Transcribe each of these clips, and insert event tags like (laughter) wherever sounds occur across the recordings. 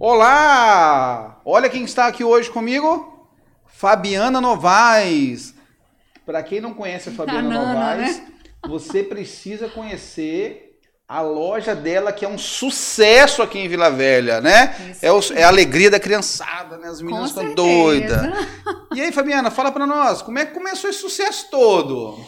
Olá! Olha quem está aqui hoje comigo. Fabiana Novaes. Para quem não conhece a Fabiana Nana, Novaes, né? você precisa conhecer a loja dela, que é um sucesso aqui em Vila Velha, né? É, o- é a alegria da criançada, né? As meninas Com certeza. doidas. (laughs) E aí, Fabiana, fala para nós, como é que começou esse sucesso todo?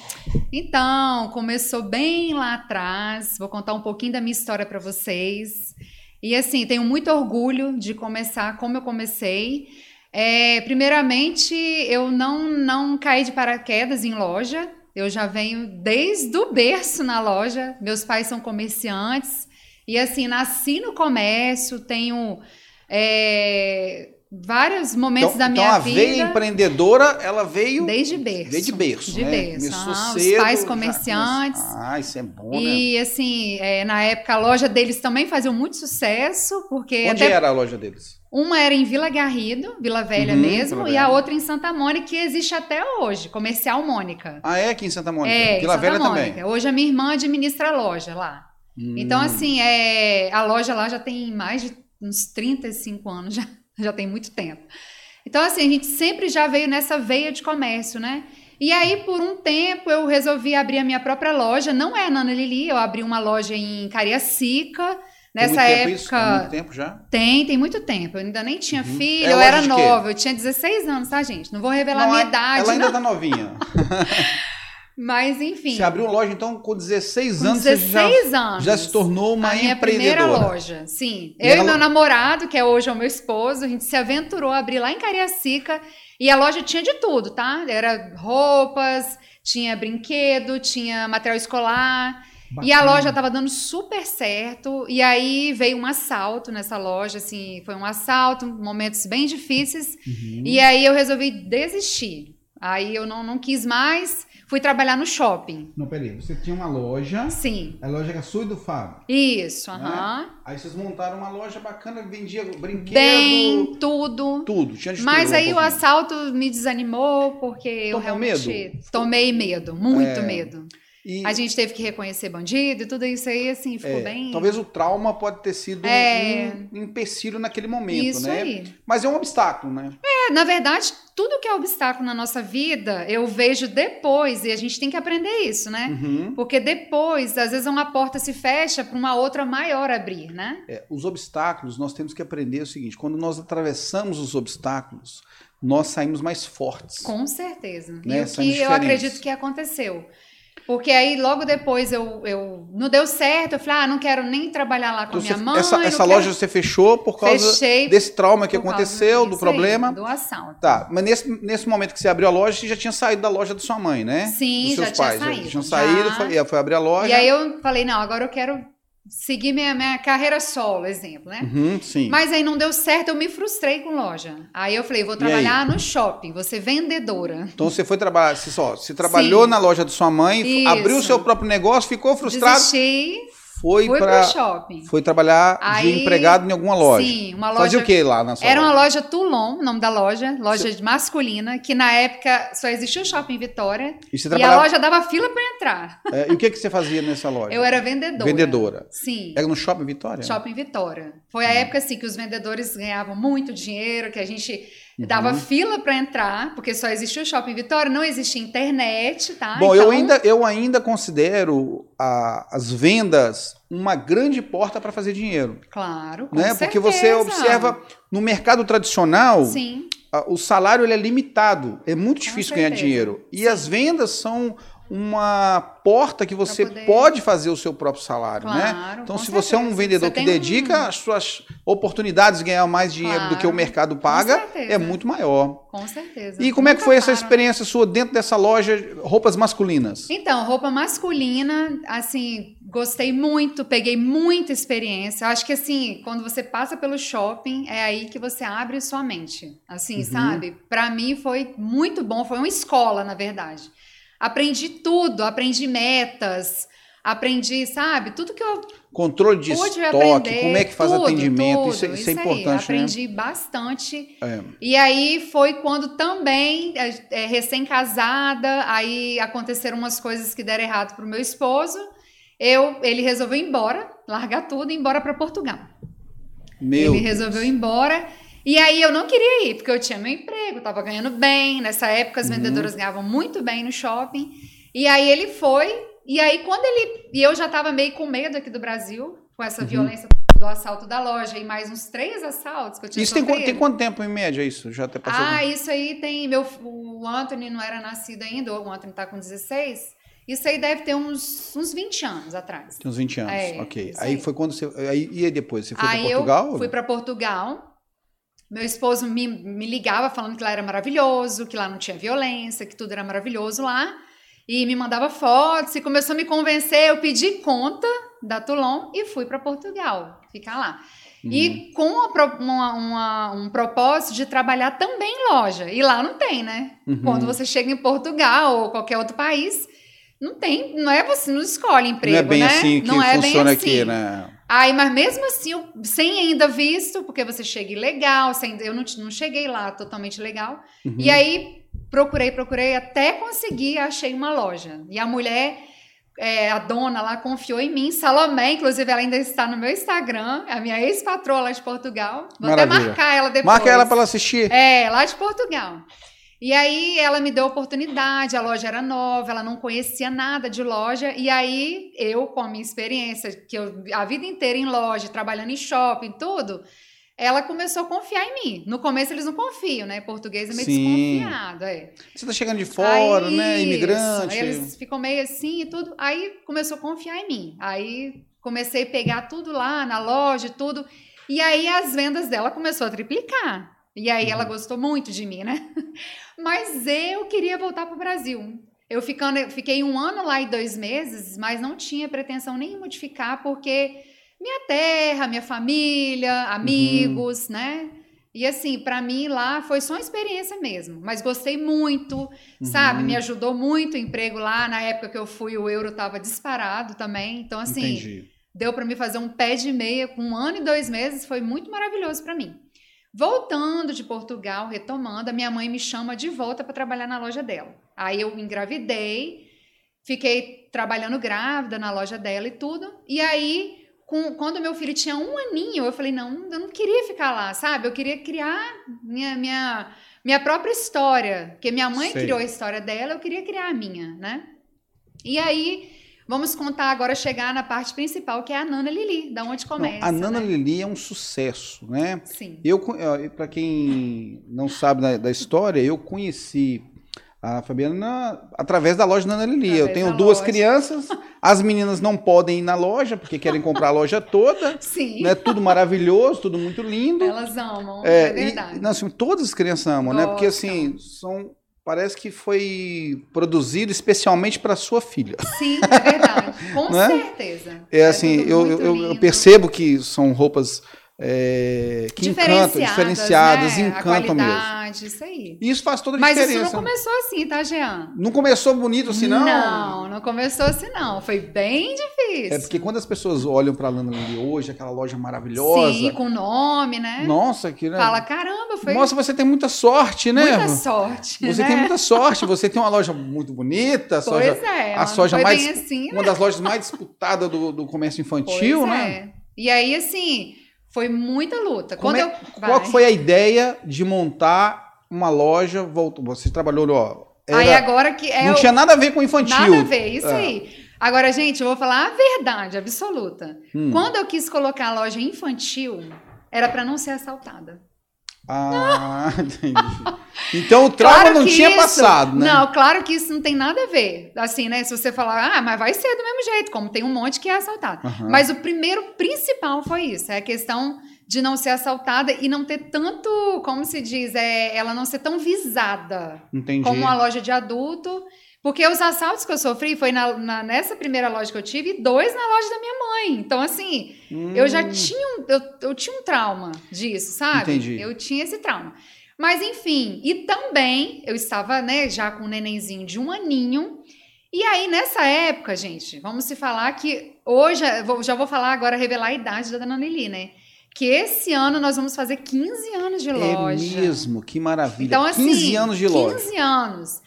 Então, começou bem lá atrás. Vou contar um pouquinho da minha história para vocês. E assim, tenho muito orgulho de começar como eu comecei. É, primeiramente, eu não, não caí de paraquedas em loja. Eu já venho desde o berço na loja. Meus pais são comerciantes. E assim, nasci no comércio, tenho é, vários momentos então, da então minha a vida. veia empreendedora, ela veio Desde berço. veio de berço, De né? berço. Começou aham, Os cedo, pais já comerciantes. começa- Ah, isso é bom, né? E assim, é, na época a loja deles também fazia muito sucesso, porque Onde até era a loja deles? uma era em Vila Garrido, Vila Velha Uhum, mesmo, Vila e Velha. a outra em Santa Mônica, que existe até hoje, Comercial Mônica. Ah, é aqui em Santa Mônica? É, em Vila Velha Mônica. também. Hoje a minha irmã administra a loja lá. Hum. Então, assim, é, a loja lá já tem mais de uns 35 anos, já, (laughs) já tem muito tempo. Então, assim, a gente sempre já veio nessa veia de comércio, né? E aí, por um tempo, eu resolvi abrir a minha própria loja. Não é a Nana Lili, eu abri uma loja em Cariacica. Tem Nessa muito tempo isso? Tem época. muito tempo já? Tem, tem muito tempo. Eu ainda nem tinha Uhum. filho, É eu era nova, eu tinha 16 anos, tá, gente? Não vou revelar a Não, minha é- idade, Ela ainda não. tá novinha. (laughs) Mas, enfim. Você abriu loja, então, com 16 com anos, 16 você já, anos. já se tornou uma a minha primeira empreendedora. loja, sim. E eu ela- e meu namorado, que é hoje é o meu esposo, a gente se aventurou a abrir lá em Cariacica e a loja tinha de tudo, tá? Era roupas, tinha brinquedo, tinha material escolar. E a Bacana. loja estava dando super certo. E aí veio um assalto nessa loja, assim, foi um assalto, momentos bem difíceis. Uhum. E aí eu resolvi desistir. Aí eu não, não quis mais, fui trabalhar no shopping. Não, peraí. Você tinha uma loja, Sim, a loja era sua e do Fábio. isso, Né? aham. Aí vocês montaram uma loja bacana, vendia brinquedo, Bem, tudo. tudo. Tinha de Mas aí um o assalto me desanimou, porque eu Tomou realmente medo? tomei medo, muito É. medo. E, A gente teve que reconhecer bandido e tudo isso aí, assim, ficou é, bem. Talvez o trauma pode ter sido É. um empecilho naquele momento, isso né? aí. Mas é um obstáculo, né? É, na verdade, tudo que é obstáculo na nossa vida, eu vejo depois, e a gente tem que aprender isso, né? Uhum. Porque depois, às vezes, uma porta se fecha para uma outra maior abrir, né? É, os obstáculos, nós temos que aprender o seguinte: quando nós atravessamos os obstáculos, nós saímos mais fortes. Com certeza. Né, E o que eu acredito que aconteceu. Porque aí, logo depois, eu, eu não deu certo. Eu falei, ah, não quero nem trabalhar lá com Então, a minha mãe. essa essa quero- loja você fechou por causa Fechei desse trauma que aconteceu, do aí, problema. do assalto. Tá, mas nesse, nesse momento que você abriu a loja, você já tinha saído da loja da sua mãe, né? Sim, Dos seus já tinha pais. saído, tinham já. saído, foi, foi abrir a loja. E aí eu falei, não, agora eu quero seguir minha, minha carreira solo, exemplo, né? Uhum, sim. Mas aí não deu certo, eu me frustrei com loja. Aí eu falei, vou trabalhar no shopping, vou ser vendedora. Então você foi trabalhar, você só, você trabalhou Sim. na loja da sua mãe, Isso. abriu o seu próprio negócio, ficou frustrado, Desisti, foi fui para shopping. foi trabalhar de Aí- empregado em alguma loja. Sim, uma loja. Fazia o que lá na sua Era uma loja? loja Toulon, o nome da loja, loja de masculina, que na época só existia o shopping Vitória E você e a trabalhava, loja dava fila para entrar. é, e o que que você fazia nessa loja? Eu era vendedora. vendedora. Sim. Era no Shopping Vitória? Shopping Vitória. Foi a Uhum. época assim que os vendedores ganhavam muito dinheiro, que a gente Uhum. dava fila para entrar, porque só existia o Shopping Vitória, não existia internet, tá? Bom, eu Então, ainda, eu ainda considero a- as vendas uma grande porta para fazer dinheiro. Claro, com Né? certeza. Porque você observa no mercado tradicional, Sim, a- o salário ele é limitado. É muito difícil ganhar dinheiro. E Sim. as vendas são uma porta que você poder- pode fazer o seu próprio salário, né? claro. Então, com se você é um certeza. vendedor Você que tem um- dedica as suas oportunidades de ganhar mais dinheiro do que o Claro, mercado paga, certeza. é muito maior. Com certeza. E como é que Nunca foi essa paro. experiência sua dentro dessa loja, roupas masculinas? Então, roupa masculina, assim, gostei muito, peguei muita experiência. Acho que assim, quando você passa pelo shopping, é aí que você abre sua mente. Assim, Uhum. sabe? Pra mim foi muito bom, foi uma escola, na verdade. Aprendi tudo, aprendi metas, aprendi, sabe? Tudo que eu Controle de pude estoque, aprender. como é que faz tudo, atendimento, tudo, isso, é- isso é aí. importante, né? Aprendi bastante. É. E aí foi quando também, é, é, recém-casada, aí aconteceram umas coisas que deram errado pro meu esposo. Eu, ele resolveu ir embora, largar tudo e ir embora para Portugal. Meu ele resolveu ir embora. E aí eu não queria ir, porque eu tinha meu emprego, tava ganhando bem. Nessa época as Uhum. vendedoras ganhavam muito bem no shopping. E aí ele foi, e aí quando ele. E eu já tava meio com medo aqui do Brasil, com essa Uhum. violência do assalto da loja e mais uns três assaltos que eu tinha Isso tem, tem quanto tempo em média isso? Já até passou? Ah, isso aí tem. Meu, o Anthony não era nascido ainda, o Anthony tá com 16. Isso aí deve ter uns, uns 20 anos atrás. Tem uns 20 anos, É, ok. Aí aí. foi quando você. Aí, e aí depois? Você foi para Portugal? eu fui para Portugal. Meu esposo me, me ligava falando que lá era maravilhoso, que lá não tinha violência, que tudo era maravilhoso lá. E me mandava fotos e começou a me convencer. Eu pedi conta da Toulon e fui para Portugal, ficar lá. Uhum. E com a pro- uma- uma- um propósito de trabalhar também em loja. E lá não tem, né? Uhum. Quando você chega em Portugal ou qualquer outro país, não tem, não é você, não escolhe emprego, não é bem né? assim que não é bem funciona assim. aqui, né? Aí, mas mesmo assim, eu- sem ainda visto, porque você chega ilegal, sem, eu não, não cheguei lá totalmente legal. Uhum. E aí, procurei, procurei, até conseguir, achei uma loja. E a mulher, é, a dona lá, confiou em mim, Salomé, inclusive ela ainda está no meu Instagram, a minha ex-patroa lá de Portugal. Vou Maravilha. até marcar ela depois. Marca ela para ela assistir. É, lá de Portugal. E aí ela me deu a oportunidade, a loja era nova, ela não conhecia nada de loja, e aí eu, com a minha experiência, que eu a vida inteira em loja, trabalhando em shopping, tudo, ela começou a confiar em mim. No começo eles não confiam, né? Português é meio Sim. desconfiado, é. Você tá chegando de fora, Aí, né? isso, Imigrante. aí eles ficam meio assim e tudo. Aí começou a confiar em mim. Aí comecei a pegar tudo lá na loja e tudo. E aí as vendas dela começou a triplicar. E aí ela gostou muito de mim, né? (laughs) Mas eu queria voltar para o Brasil. Eu ficando, fiquei um ano lá e dois meses, mas não tinha pretensão nenhuma de ficar, porque minha terra, minha família, amigos, né? E assim, para mim lá foi só uma experiência mesmo, mas gostei muito, sabe? Uhum. Me ajudou muito o emprego lá. Na época que eu fui, o euro tava disparado também. Então, assim, Entendi. deu para me fazer um pé de meia com um ano e dois meses, foi muito maravilhoso para mim. Voltando de Portugal, retomando, a minha mãe me chama de volta para trabalhar na loja dela. Aí eu engravidei, fiquei trabalhando grávida na loja dela e tudo. E aí, com- quando meu filho tinha um aninho, eu falei: não, eu não queria ficar lá, sabe? Eu queria criar minha, minha, minha própria história. Porque minha mãe Sei. criou a história dela, eu queria criar a minha, né? E aí, vamos contar agora, chegar na parte principal, que é a Nana Lili, da onde Não, começa. a Nana né? Lili é um sucesso, né? Sim. Eu, para quem não sabe da, da história, eu conheci a Fabiana através da loja Nana Lili. Eu Através tenho da duas loja. crianças, as meninas não podem ir na loja porque querem comprar a loja toda, (laughs) Sim. né? Tudo maravilhoso, tudo muito lindo. Elas amam, É, é, e- verdade. não, assim, todas as crianças amam, né? Porque Gostam. assim, são parece que foi produzido especialmente para sua filha. Sim, é verdade. (laughs) Com Né? certeza. É assim, tudo eu, eu- eu percebo que são roupas é, que encantam, diferenciadas, né? encantam mesmo. isso aí. E isso faz toda a Mas isso diferença. não começou assim, tá, Jean? Não começou bonito assim, não? Não, não começou assim, não. Foi bem difícil. É porque quando as pessoas olham pra Lana Lili hoje, aquela loja maravilhosa. Sim, com nome, né? Nossa, que né? Fala, caramba, foi Nossa, você tem muita sorte, né? muita sorte. Você né? tem muita sorte, você tem uma loja muito bonita, a Pois soja, é, a mas soja mais- assim, uma das lojas mais disputadas do, do comércio Pois infantil, né? é. E aí, assim, foi muita luta. Como Quando é- eu... Qual Vai. foi a ideia de montar uma loja? Voltou, você trabalhou, ó. era- Aí agora que é não o- tinha nada a ver com infantil. Nada a ver, isso É. aí. Agora, gente, eu vou falar a verdade absoluta. Hum. Quando eu quis colocar a loja infantil, era para não ser assaltada. Ah, (laughs) entendi. Então o trauma não que tinha isso- passado, né? Não, claro que isso não tem nada a ver. Assim, né? Se você falar, ah, mas vai ser do mesmo jeito, como tem um monte que é assaltado. Aham. Mas o primeiro principal foi isso, é a questão de não ser assaltada e não ter tanto, como se diz, é, ela não ser tão visada Entendi. como uma loja de adulto. Porque os assaltos que eu sofri foi na- na- nessa primeira loja que eu tive e dois na loja da minha mãe. Então, assim, eu já Hum, tinha um, eu, eu tinha um trauma disso, sabe? Entendi. Eu tinha esse trauma. Mas enfim, e também eu estava, né, já com um nenenzinho de um aninho. E aí, nessa época, gente, vamos se falar que hoje, já vou falar agora, revelar a idade da Dona Lili, né? Que esse ano nós vamos fazer 15 anos de É loja. mesmo, que maravilha. Então, assim, 15 anos de loja. 15 anos.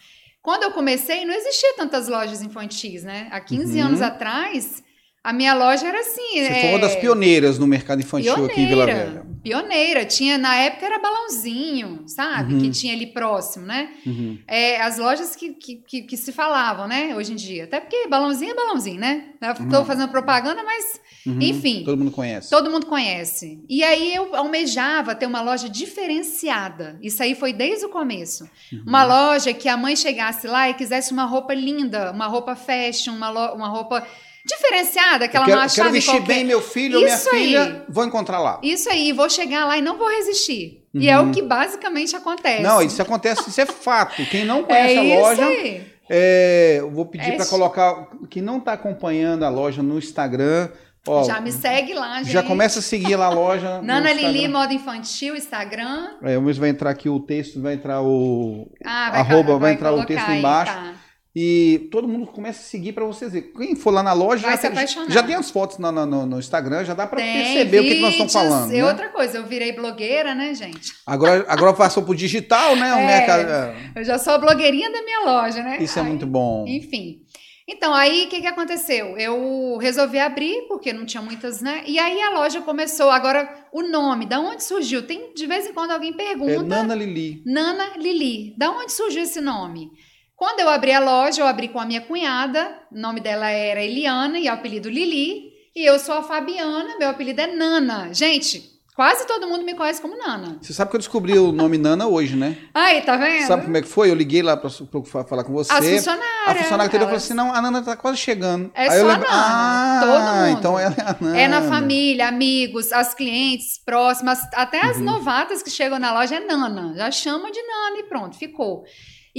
Quando eu comecei, não existia tantas lojas infantis, né? Há 15 Uhum. anos atrás, A minha loja era assim. Você é... foi uma das pioneiras no mercado infantil pioneira, aqui em Vila Velha. Pioneira. Tinha, na época era balãozinho, sabe? Uhum. Que tinha ali próximo, né? Uhum. É, as lojas que, que, que, que se falavam, né? Hoje em dia. Até porque balãozinho é balãozinho, né? Estou Uhum. fazendo propaganda, mas Uhum. Enfim. Todo mundo conhece. todo mundo conhece. E aí eu almejava ter uma loja diferenciada. Isso aí foi desde o começo. Uhum. Uma loja que a mãe chegasse lá e quisesse uma roupa linda, uma roupa fashion, uma, uma roupa diferenciada, que ela quero, não eu quero achava em vestir qualquer... bem meu filho ou minha Isso aí. filha, vou encontrar lá. Isso aí, vou chegar lá e não vou resistir. E é Uhum. o que basicamente acontece. Não, isso acontece, isso é fato. Quem não (laughs) é conhece a isso loja, é, eu vou pedir É para colocar. Quem não está acompanhando a loja no Instagram, ó, Já me segue lá, gente. já começa a seguir lá a loja. (laughs) Nana. Lili, moda infantil, Instagram. É, mas vai entrar aqui o texto, vai entrar o. Ah, vai, Arroba, vai entrar o texto aí, embaixo. tá. E todo mundo começa a seguir para vocês verem. Quem for lá na loja já, já tem as fotos no, no- no- Instagram, já dá para perceber o que, que nós estamos vídeos. falando. E né? outra coisa, eu virei blogueira, né, gente? Agora, agora passou pro digital, né? É. mercado- Eu já sou a blogueirinha da minha loja, né? Isso é Aí, muito bom. Enfim. Então, aí o que, que aconteceu? Eu resolvi abrir, porque não tinha muitas, né? E aí a loja começou. Agora, o nome, da onde surgiu? Tem de vez em quando alguém pergunta. É Nana Lili. Nana Lili. Da onde surgiu esse nome? Quando eu abri a loja, eu abri com a minha cunhada. O nome dela era Eliana e o apelido Lili. E eu sou a Fabiana, meu apelido é Nana. Gente, quase todo mundo me conhece como Nana. Você sabe que eu descobri o nome Nana hoje, né? Aí, tá vendo? Sabe como é que foi? Eu liguei lá pra, pra falar com você. As funcionárias. a funcionária que falou elas- assim: não, a Nana tá quase chegando. É Aí eu só a lembro, Nana, Ah, todo mundo. então ela é a Nana. É na família, amigos, as clientes próximas, até as Uhum. novatas que chegam na loja é Nana. Já chama de Nana e pronto, ficou.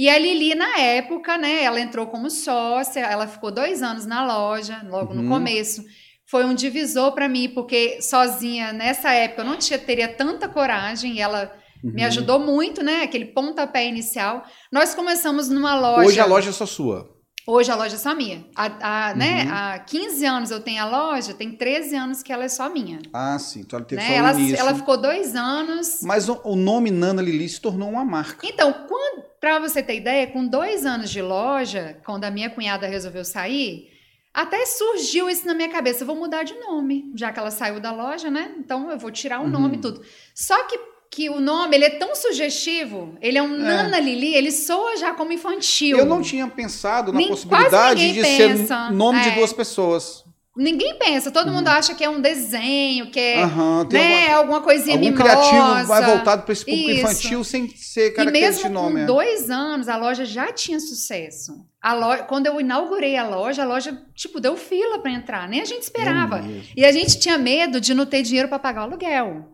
E a Lili, na época, né, ela entrou como sócia, ela ficou dois anos na loja, logo Uhum. no começo. Foi um divisor para mim, porque sozinha, nessa época, eu não tinha, teria tanta coragem, e ela me Uhum. ajudou muito, né, aquele pontapé inicial. Nós começamos numa loja... Hoje a loja é só sua. Hoje a loja é só minha. Há, há, né, Uhum. há 15 anos eu tenho a loja, tem 13 anos que ela é só minha. Ah, sim. Então ela teve Né? só Ela, ela ficou dois anos. Mas o, o nome Nana Lili se tornou uma marca. Então, quando, pra você ter ideia, com dois anos de loja, quando a minha cunhada resolveu sair, até surgiu isso na minha cabeça. Eu vou mudar de nome, já que ela saiu da loja, né? Então eu vou tirar o Uhum. nome e tudo. Só que, que o nome, ele é tão sugestivo, ele é um Nana Lili, ele soa já como infantil. Eu não tinha pensado na Nem- possibilidade de ninguém ser pensa. nome de É. duas pessoas. Ninguém pensa, todo mundo acha que é um desenho, que é tem né, alguma- alguma coisinha algum mimosa. criativo vai voltado para esse público Isso. infantil sem ser característico de nome. com é. dois anos, a loja já tinha sucesso. A loja, quando eu inaugurei a loja, a loja, tipo, deu fila para entrar. Nem a gente esperava. É mesmo. e a gente tinha medo de não ter dinheiro para pagar o aluguel.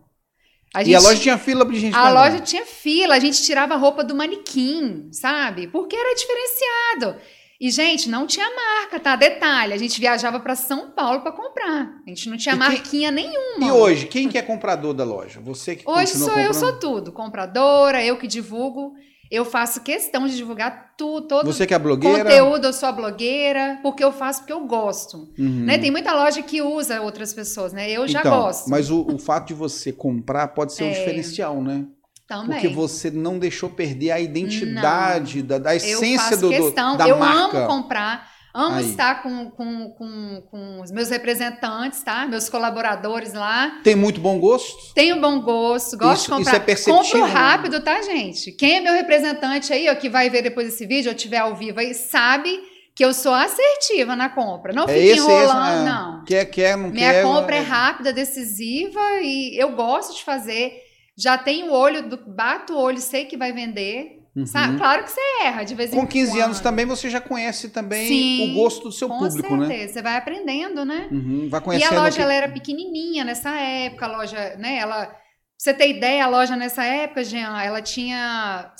A E gente- a loja tinha fila de gente a pra loja tinha fila, a gente tirava a roupa do manequim, sabe? Porque era diferenciado. E, gente, não tinha marca, tá? Detalhe, a gente viajava para São Paulo para comprar. A gente não tinha E quem- marquinha nenhuma. E hoje, quem que é comprador da loja? Você que Hoje continua sou eu, comprando? sou tudo. Compradora, eu que divulgo. Eu faço questão de divulgar tudo, todo Você que é blogueira? conteúdo. Eu sou a blogueira, porque eu faço porque eu gosto. Uhum. Né? Tem muita loja que usa outras pessoas, né? Eu já Então, gosto Mas o, o fato de você comprar pode ser um É. diferencial, né? também. Porque você não deixou perder a identidade, da, da eu essência faço do, do- questão, da eu marca. amo comprar, amo Aí. estar com, com, com, com os meus representantes, tá? Meus colaboradores lá. Tem muito bom gosto? Tenho bom gosto, gosto Isso- de isso comprar. é perceptível, Compro né? rápido, tá, gente? Quem é meu representante aí, ó, que vai ver depois desse vídeo, ou tiver ao vivo aí, sabe que eu sou assertiva na compra. Não É fico esse, enrolando, esse, é. não. Quer, quer, não Minha quer. compra é rápida, decisiva e eu gosto de fazer. Já tenho o olho, do, bato o olho, sei que vai vender. Uhum. Sabe? Claro que você erra de vez em Com quando. 15 anos também você já conhece também Sim, o gosto do seu Com público, né? certeza, você vai aprendendo, né? Uhum, vai E conhecendo a o loja que- ela era pequenininha nessa época, a loja, né? Ela, pra você ter ideia, a loja nessa época, Jean, ela tinha,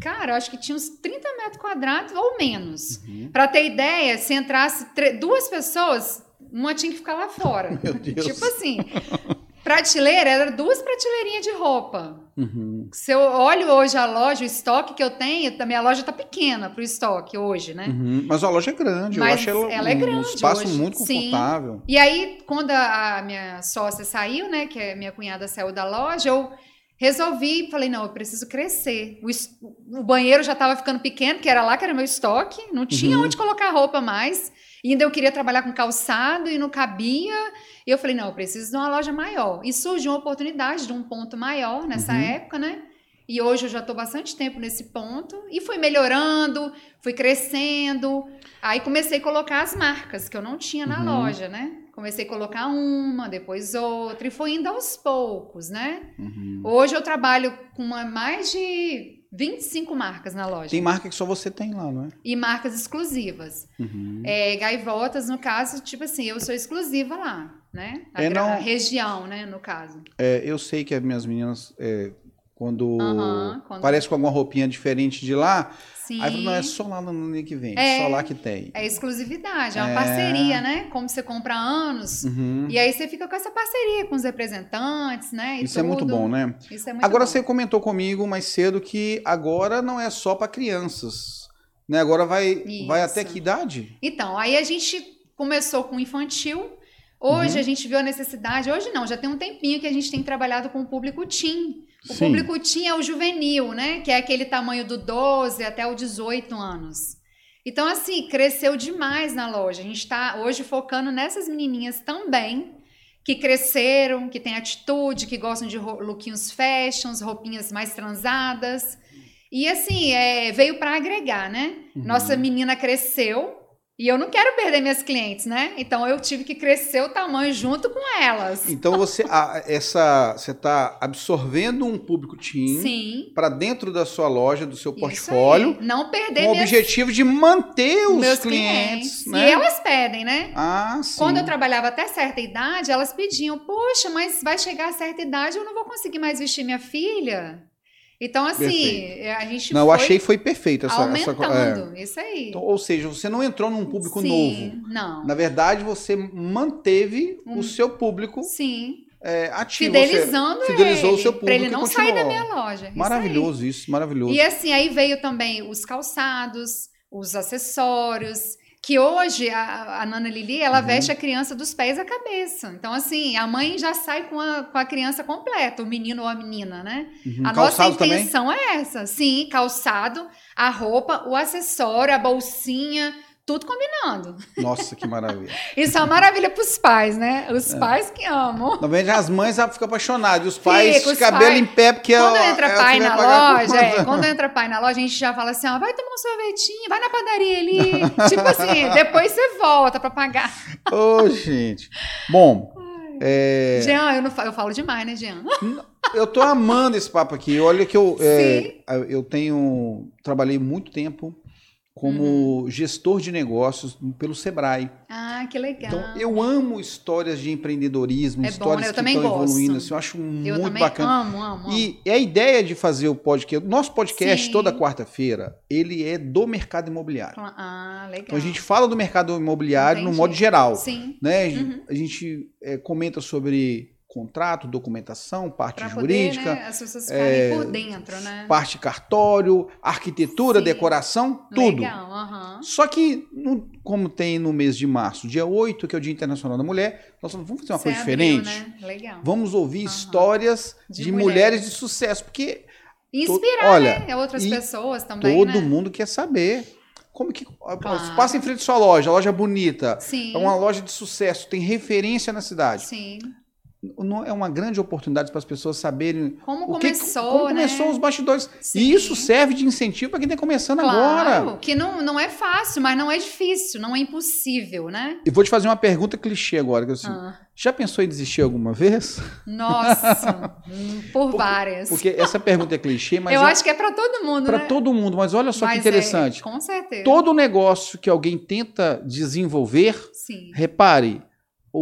cara, eu acho que tinha uns 30 metros quadrados ou menos. Uhum. Pra ter ideia, se entrasse duas pessoas, uma tinha que ficar lá fora. (laughs) Meu Deus. Tipo assim, prateleira era duas prateleirinhas de roupa. Uhum. Se eu olho hoje a loja, o estoque que eu tenho, a minha loja tá pequena pro estoque hoje, né? Uhum. Mas a loja é grande, eu Mas acho ela, ela é um grande espaço hoje, muito sim. confortável. E aí, quando a, minha sócia saiu, né, que a minha cunhada saiu da loja, eu Resolvi, falei, não, eu preciso crescer. O, o banheiro já estava ficando pequeno, que era lá que era meu estoque, não tinha Uhum. onde colocar roupa mais. E ainda eu queria trabalhar com calçado e não cabia. E eu falei, não, eu preciso de uma loja maior. E surgiu uma oportunidade de um ponto maior nessa Uhum. época, né? E hoje eu já estou bastante tempo nesse ponto. E fui melhorando, fui crescendo. Aí comecei a colocar as marcas que eu não tinha na Uhum. loja, né? Comecei a colocar uma, depois outra, e foi indo aos poucos, né? Uhum. Hoje eu trabalho com uma- mais de 25 marcas na loja. Tem marca que só você tem lá, não é? E marcas exclusivas. Uhum. É, gaivotas, no caso, tipo assim, eu sou exclusiva lá, né? A, É, não- a região, né, no caso. É, eu sei que as minhas meninas, é, quando Aham, quando- parece com alguma roupinha diferente de lá, Sim. aí não, é só lá no Nani que vende, É. só lá que tem. É exclusividade, é uma É. parceria, né? Como você compra anos. Uhum. E aí você fica com essa parceria com os representantes, né? Isso é muito tudo. bom, né? Isso é muito Agora bom. você comentou comigo mais cedo que agora não é só para crianças, né? Agora vai, vai até que idade? Então, aí a gente começou com infantil. Hoje Uhum. a gente viu a necessidade, hoje não, já tem um tempinho que a gente tem trabalhado com o público teen. O Sim. público é o juvenil, né? Que é aquele tamanho do 12 até o 18 anos. Então, assim, cresceu demais na loja. A gente está hoje focando nessas menininhas também, que cresceram, que têm atitude, que gostam de lookinhos fashions, roupinhas mais transadas. E, assim, é, veio para agregar, né? Uhum. Nossa menina cresceu e eu não quero perder minhas clientes, né? Então eu tive que crescer o tamanho junto com elas. Então você a- essa você está absorvendo um público Sim. para dentro da sua loja, do seu portfólio. Não perder com o objetivo de manter os meus clientes, clientes. né? E elas pedem, né? Ah, sim. Quando eu trabalhava até certa idade, elas pediam: Poxa, mas vai chegar a certa idade, eu não vou conseguir mais vestir minha filha. Então, assim, Perfeito. a gente Não, eu achei que foi perfeito essa, essa aumentando. Isso aí. Então, ou seja, você não entrou num público Sim, novo. Não. Na verdade, você manteve Hum. o seu público Sim. é, ativo. Fidelizando você fidelizou ele, o seu público pra ele não sair da minha loja. Isso. Maravilhoso isso, maravilhoso. E assim, aí veio também os calçados, os acessórios, que hoje a, a Nana Lili, ela Uhum. veste a criança dos pés à cabeça. Então, assim, a mãe já sai com a, com a criança completa, o menino ou a menina, né? Uhum. A Calçado nossa também? intenção é essa. Sim, calçado, a roupa, o acessório, a bolsinha, tudo combinando. Nossa, que maravilha. (laughs) Isso é uma maravilha pros pais, né? É. Os pais que amam. Verdade, as mães ficam aposionadas. E os pais, Fica, os cabelo pais- em pé, porque Quando é, entra é pai na loja, é, quando entra pai na loja, a gente já fala assim, ó, vai tomar um sorvetinho, vai na padaria ali. (laughs) tipo assim, depois você volta pra pagar. Ô, gente. Bom, é, Jean, eu, não falo, eu falo demais, né, Jean? (laughs) eu tô amando esse papo aqui. Olha que eu, é, eu tenho... Trabalhei muito tempo como Uhum. gestor de negócios pelo Sebrae. Ah, que legal. Então, eu amo histórias de empreendedorismo, É bom, histórias? Eu que estão gosto. evoluindo. Assim, eu acho Eu muito bacana. amo, amo, amo. E a ideia de fazer o podcast, nosso podcast Sim. toda quarta-feira, ele é do mercado imobiliário. Ah, legal. Então a gente fala do mercado imobiliário no Entendi. modo geral, Sim, né? Uhum. A gente é, comenta sobre contrato, documentação, parte pra jurídica, poder, né, as pessoas é, por dentro, né? parte cartório, arquitetura, Sim. decoração, tudo. Legal, aham. Só que, no- como tem no mês de março, dia 8, que é o Dia Internacional da Mulher, nós vamos fazer uma Você coisa abriu, diferente? né? Legal. Vamos ouvir histórias de, De mulheres. mulheres. de sucesso, porque Inspirar, olha, né? Outras pessoas também, todo né? mundo quer saber. Como que. Claro. Passa em frente à sua loja, loja bonita. Sim. É uma loja de sucesso, tem referência na cidade. Sim. Não é uma grande oportunidade para as pessoas saberem Como o que, começou, como né? começou os bastidores. Sim. E isso serve de incentivo para quem está começando Claro, agora. que não, não é fácil, mas não é difícil, não é impossível, né? E vou te fazer uma pergunta clichê agora. Que é assim, Ah, Já pensou em desistir alguma vez? nossa, (laughs) hum, por várias. Porque essa pergunta é clichê, mas Eu é acho que é pra todo mundo, para né? todo mundo. Mas olha só Mas que é, interessante. com certeza. Todo negócio que alguém tenta desenvolver, Sim. repare, o-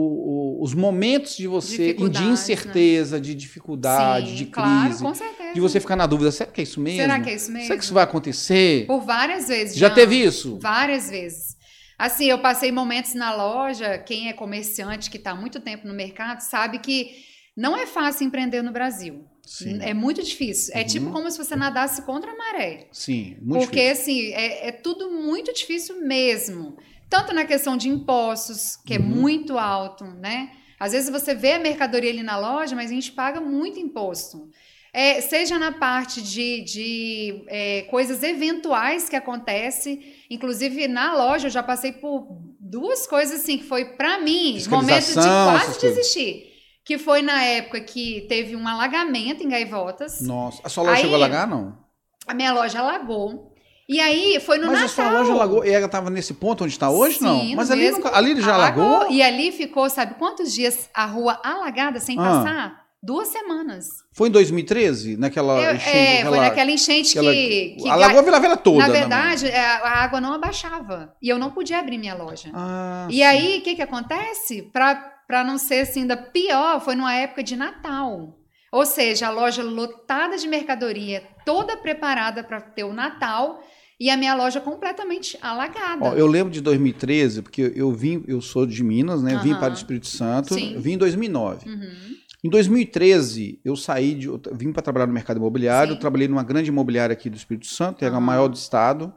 o- os momentos de você, de Dificuldades, incerteza, de dificuldade, Sim, de claro, crise, com certeza. de você ficar na dúvida, será que é isso mesmo? Será que é isso mesmo? Será que isso vai acontecer? Por várias vezes. Já Jean. teve isso? Várias vezes. Assim, eu passei momentos na loja, quem é comerciante que está há muito tempo no mercado sabe que não é fácil empreender no Brasil. Sim, É muito difícil. É Uhum. tipo como se você nadasse contra a maré. sim, muito Porque, difícil. assim, é, é tudo muito difícil mesmo. Tanto na questão de impostos, que é Uhum. muito alto, né? Às vezes você vê a mercadoria ali na loja, mas a gente paga muito imposto. É, seja na parte de, de é, coisas eventuais que acontecem. Inclusive, na loja, eu já passei por duas coisas assim, que foi para mim, momento de quase desistir. Que foi na época que teve um alagamento em Gaivotas. Nossa, a sua loja Aí, chegou a alagar, não? A minha loja alagou. E aí foi no Mas Natal. Mas a sua loja alagou e ela estava nesse ponto onde está hoje, Sim, não? Mas ali, nunca, ali já alagou? alagou? E ali ficou, sabe quantos dias a rua alagada sem ah. passar? Duas semanas. Foi em 2013? Naquela Eu, enchente? É, aquela, foi naquela enchente aquela, que, que. Alagou a Vila Velha toda. Na verdade, é, a água não abaixava. E eu não podia abrir minha loja. Ah, e sim. aí, o que, que acontece? Para não ser assim, ainda pior, foi numa época de Natal. Ou seja, a loja lotada de mercadoria, toda preparada para ter o Natal e a minha loja completamente alagada. Ó, eu lembro de 2013, porque eu vim, eu sou de Minas, né? Uhum. Vim para o Espírito Santo, Sim. vim em 2009. Uhum. Em 2013, eu saí de. Eu vim para trabalhar no mercado imobiliário, trabalhei numa grande imobiliária aqui do Espírito Santo, era uhum. a maior do estado.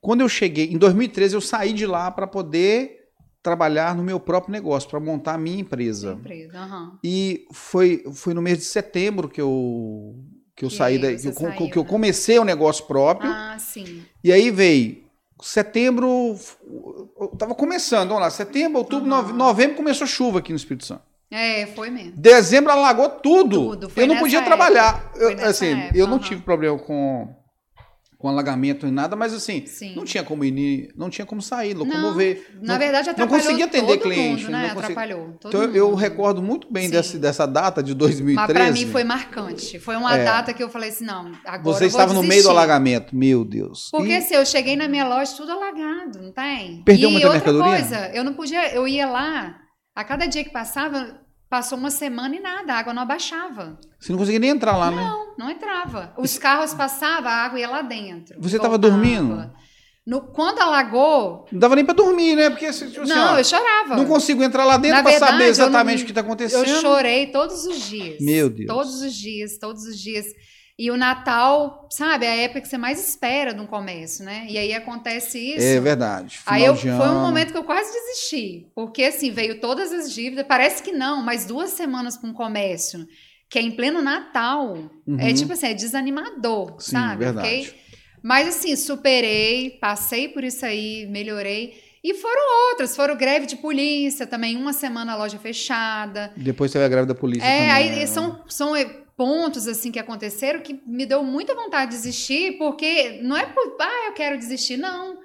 Quando eu cheguei, em 2013, eu saí de lá para poder trabalhar no meu próprio negócio, para montar a minha empresa. empresa uhum. E foi, foi no mês de setembro que eu, que eu saí daí, que, eu, saiu, que eu né? comecei o negócio próprio. Ah, sim. E aí veio setembro, eu tava começando, vamos lá, setembro, outubro, uhum. novembro começou chuva aqui no Espírito Santo. É, foi mesmo. Dezembro alagou tudo. tudo. eu não podia época. trabalhar. Eu, assim, época, eu não tive problema com, com alagamento e nada, mas assim, Sim. não tinha como ir, não tinha como sair, locomover. Não, na não, verdade, atrapalhou Não conseguia atender cliente. Mundo, né? Atrapalhou. Todo então, mundo. eu recordo muito bem desse, dessa data de 2013. Mas para mim foi marcante. Foi uma é. data que eu falei assim, não, agora Você estava no meio do alagamento, meu Deus. Porque e... assim, eu cheguei na minha loja tudo alagado, não tem? Perdeu e muita outra mercadoria? coisa, eu não podia, eu ia lá a cada dia que passava, passou uma semana e nada, a água não abaixava. Você não conseguia nem entrar lá, não, né? Não, não entrava. Os carros passavam, a água ia lá dentro. Você estava dormindo? No, quando alagou. Não dava nem para dormir, né? Porque tipo, assim, não, ó, eu chorava. Não consigo entrar lá dentro para saber exatamente não, o que está acontecendo. Eu chorei todos os dias. Meu Deus. Todos os dias, todos os dias. E o Natal, sabe, é a época que você mais espera de um comércio, né? E aí acontece isso. É verdade. Final aí eu, foi um momento que eu quase desisti. Porque assim, veio todas as dívidas. Parece que não, mas duas semanas com um comércio, que é em pleno Natal, é uhum. é tipo assim, é desanimador, Sim, sabe? Verdade. Okay? Mas assim, superei, passei por isso aí, melhorei. E foram outras, foram greve de polícia também, uma semana a loja fechada. Depois teve a greve da polícia é, também. aí né? são, são pontos assim que aconteceram que me deu muita vontade de desistir, porque não é por, ah, eu quero desistir, não.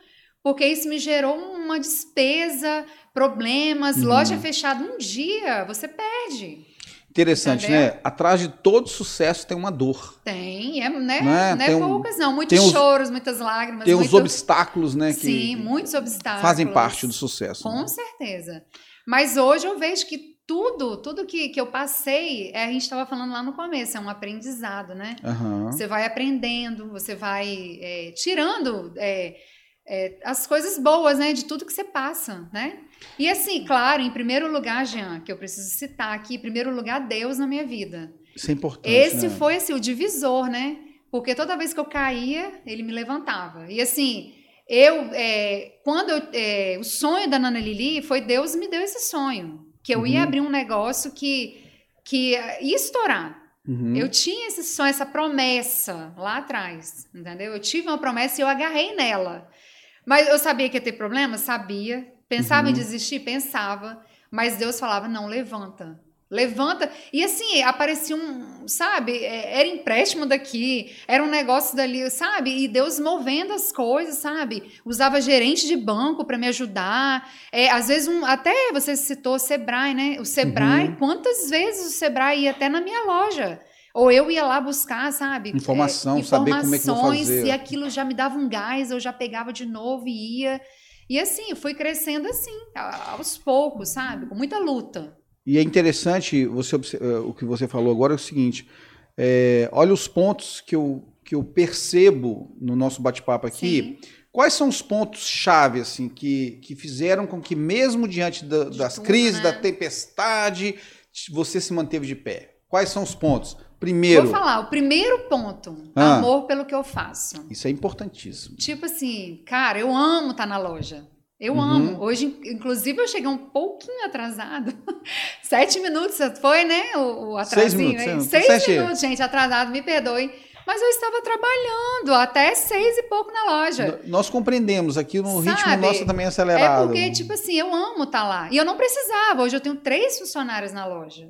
Porque isso me gerou uma despesa, problemas, uhum. loja fechada um dia, você perde. Interessante, Entendeu? né? Atrás de todo sucesso tem uma dor. Tem, é, né? Não é, não é poucas, um, não. Muitos os, choros, muitas lágrimas. Tem os obstáculos, né? Sim, muitos obstáculos. Fazem parte do sucesso. Com né? certeza. Mas hoje eu vejo que tudo, tudo que, que eu passei, é, a gente estava falando lá no começo, é um aprendizado, né? Uhum. Você vai aprendendo, você vai é, tirando é, é, as coisas boas, né? De tudo que você passa, né? E assim, claro, em primeiro lugar, Jean, que eu preciso citar aqui, em primeiro lugar, Deus na minha vida. Isso é importante. Esse né? foi assim, o divisor, né? Porque toda vez que eu caía, ele me levantava. E assim, eu, é, quando eu, é, o sonho da Nana Lili foi Deus me deu esse sonho que eu uhum. ia abrir um negócio que, que ia estourar. Uhum. Eu tinha esse sonho, essa promessa lá atrás, entendeu? Eu tive uma promessa e eu agarrei nela. Mas eu sabia que ia ter problema? Sabia. Pensava uhum. em desistir? Pensava. Mas Deus falava: não, levanta. Levanta. E assim, aparecia um, sabe? É, era empréstimo daqui, era um negócio dali, sabe? E Deus movendo as coisas, sabe? Usava gerente de banco para me ajudar. É, às vezes, um, até você citou o Sebrae, né? O Sebrae, uhum. quantas vezes o Sebrae ia até na minha loja? Ou eu ia lá buscar, sabe? Informação, é, saber como é que vou fazer. E aquilo já me dava um gás, eu já pegava de novo e ia. E assim, fui crescendo assim, aos poucos, sabe? Com muita luta. E é interessante você, eh, o que você falou agora é o seguinte: é, olha os pontos que eu, que eu percebo no nosso bate-papo aqui. Sim. Quais são os pontos-chave assim, que, que fizeram com que, mesmo diante da, das tudo, crises, né? da tempestade, você se manteve de pé? Quais são os pontos? Primeiro. Vou falar, o primeiro ponto, ah, amor pelo que eu faço. Isso é importantíssimo. Tipo assim, cara, eu amo estar tá na loja. Eu uhum. amo. Hoje, inclusive, eu cheguei um pouquinho atrasado. (laughs) Sete minutos foi, né? O, o atrasinho. Seis minutos. Seis Sete. minutos, gente, atrasado, me perdoe. Mas eu estava trabalhando até seis e pouco na loja. Nós compreendemos aqui no Sabe? ritmo nosso também acelerado. É porque, tipo assim, eu amo estar tá lá. E eu não precisava. Hoje eu tenho três funcionários na loja.